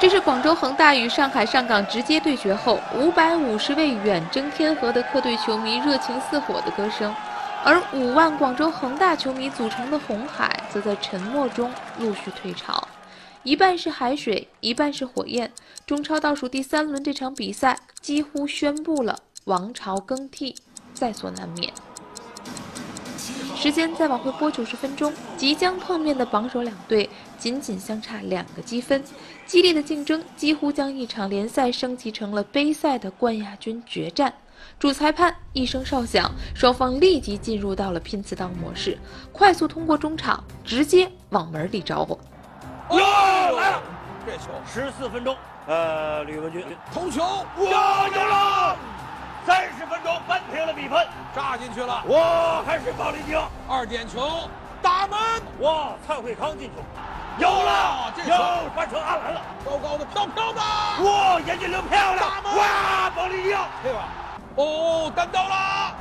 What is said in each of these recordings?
这是广州恒大与上海上港直接对决后，五百五十位远征天河的客队球迷热情似火的歌声，而五万广州恒大球迷组成的红海则在沉默中陆续退潮，一半是海水，一半是火焰。中超倒数第三轮这场比赛几乎宣布了王朝更替在所难免。时间再往回拨九十分钟，即将碰面的榜首两队仅仅相差两个积分，激烈的竞争几乎将一场联赛升级成了杯赛的冠亚军决战。主裁判一声哨响，双方立即进入到了拼刺刀模式，快速通过中场，直接往门里招呼。哟，来了，这球十四分钟，呃，吕文君头球，哇，有了！三十分钟扳平了比分，炸进去了！哇，还是保利尼奥二点球，打门！哇，蔡慧康进球，有了！这球完成阿兰了，高高的飘飘的！哇，严俊流漂亮！哇，保利尼奥，对吧？哦，单刀了，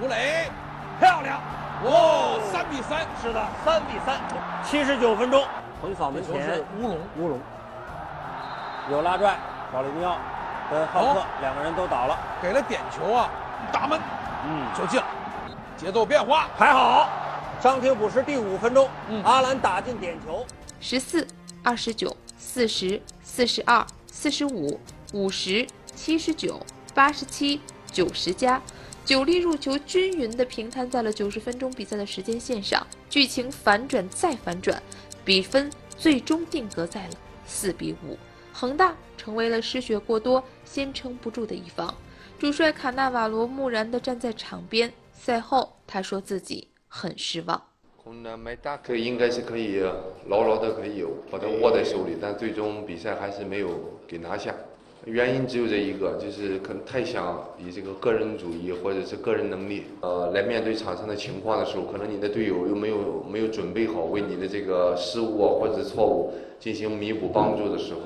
吴磊，漂亮！哦，三比三，是的，三比三。七十九分钟，横扫门前，乌龙，乌龙，有拉拽，保利尼奥。跟浩克两个人都倒了，给了点球啊，打门，嗯，球进了，节奏变化。还好。伤停补时第五分钟，嗯。阿兰打进点球。十四、二十九、四十、四十二、四十五、五十、七十九、八十七、九十加，九粒入球均匀地平摊在了九十分钟比赛的时间线上，剧情反转再反转，比分最终定格在了四比五。恒大成为了失血过多、先撑不住的一方。主帅卡纳瓦罗木然地站在场边。赛后，他说自己很失望。困难没打，可应该是可以牢牢的可以有把它握在手里，但最终比赛还是没有给拿下。原因只有这一个，就是可能太想以这个个人主义或者是个人能力，呃，来面对场上的情况的时候，可能你的队友又没有没有准备好为你的这个失误啊或者是错误进行弥补帮助的时候。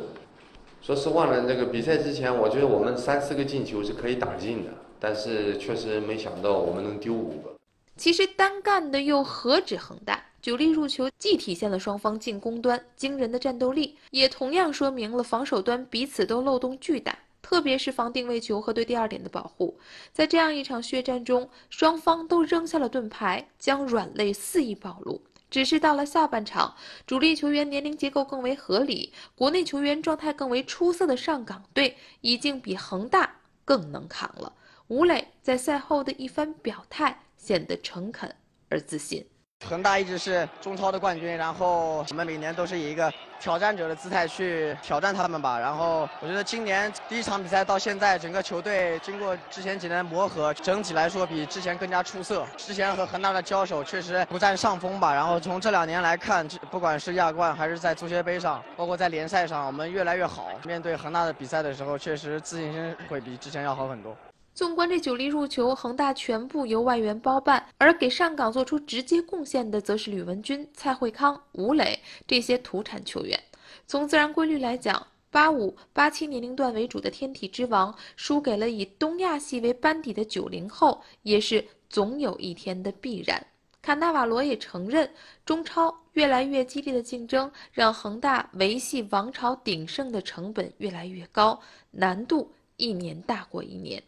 说实话呢，这个比赛之前，我觉得我们三四个进球是可以打进的，但是确实没想到我们能丢五个。其实单干的又何止恒大？九粒入球既体现了双方进攻端惊人的战斗力，也同样说明了防守端彼此都漏洞巨大，特别是防定位球和对第二点的保护。在这样一场血战中，双方都扔下了盾牌，将软肋肆意暴露。只是到了下半场，主力球员年龄结构更为合理，国内球员状态更为出色的上港队，已经比恒大更能扛了。吴磊在赛后的一番表态，显得诚恳而自信。恒大一直是中超的冠军，然后我们每年都是以一个挑战者的姿态去挑战他们吧。然后我觉得今年第一场比赛到现在，整个球队经过之前几年磨合，整体来说比之前更加出色。之前和恒大的交手确实不占上风吧。然后从这两年来看，不管是亚冠还是在足协杯上，包括在联赛上，我们越来越好。面对恒大的比赛的时候，确实自信心会比之前要好很多。纵观这九粒入球，恒大全部由外援包办，而给上港做出直接贡献的，则是吕文君、蔡慧康、吴磊这些土产球员。从自然规律来讲，八五、八七年龄段为主的天体之王，输给了以东亚系为班底的九零后，也是总有一天的必然。卡纳瓦罗也承认，中超越来越激烈的竞争，让恒大维系王朝鼎盛的成本越来越高，难度一年大过一年。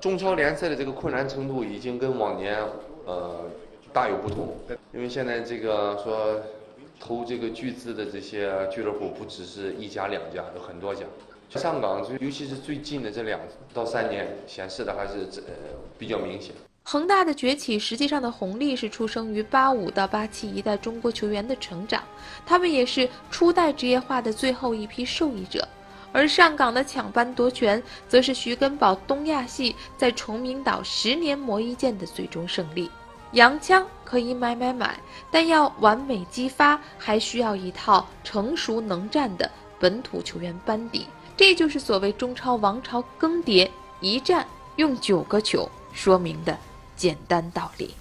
中超联赛的这个困难程度已经跟往年呃大有不同，因为现在这个说投这个巨资的这些俱乐部不只是一家两家，有很多家。上港最尤其是最近的这两到三年显示的还是呃比较明显。恒大的崛起实际上的红利是出生于八五到八七一代中国球员的成长，他们也是初代职业化的最后一批受益者。而上港的抢班夺权，则是徐根宝东亚系在崇明岛十年磨一剑的最终胜利。洋枪可以买买买，但要完美激发，还需要一套成熟能战的本土球员班底。这就是所谓中超王朝更迭，一战用九个球说明的简单道理。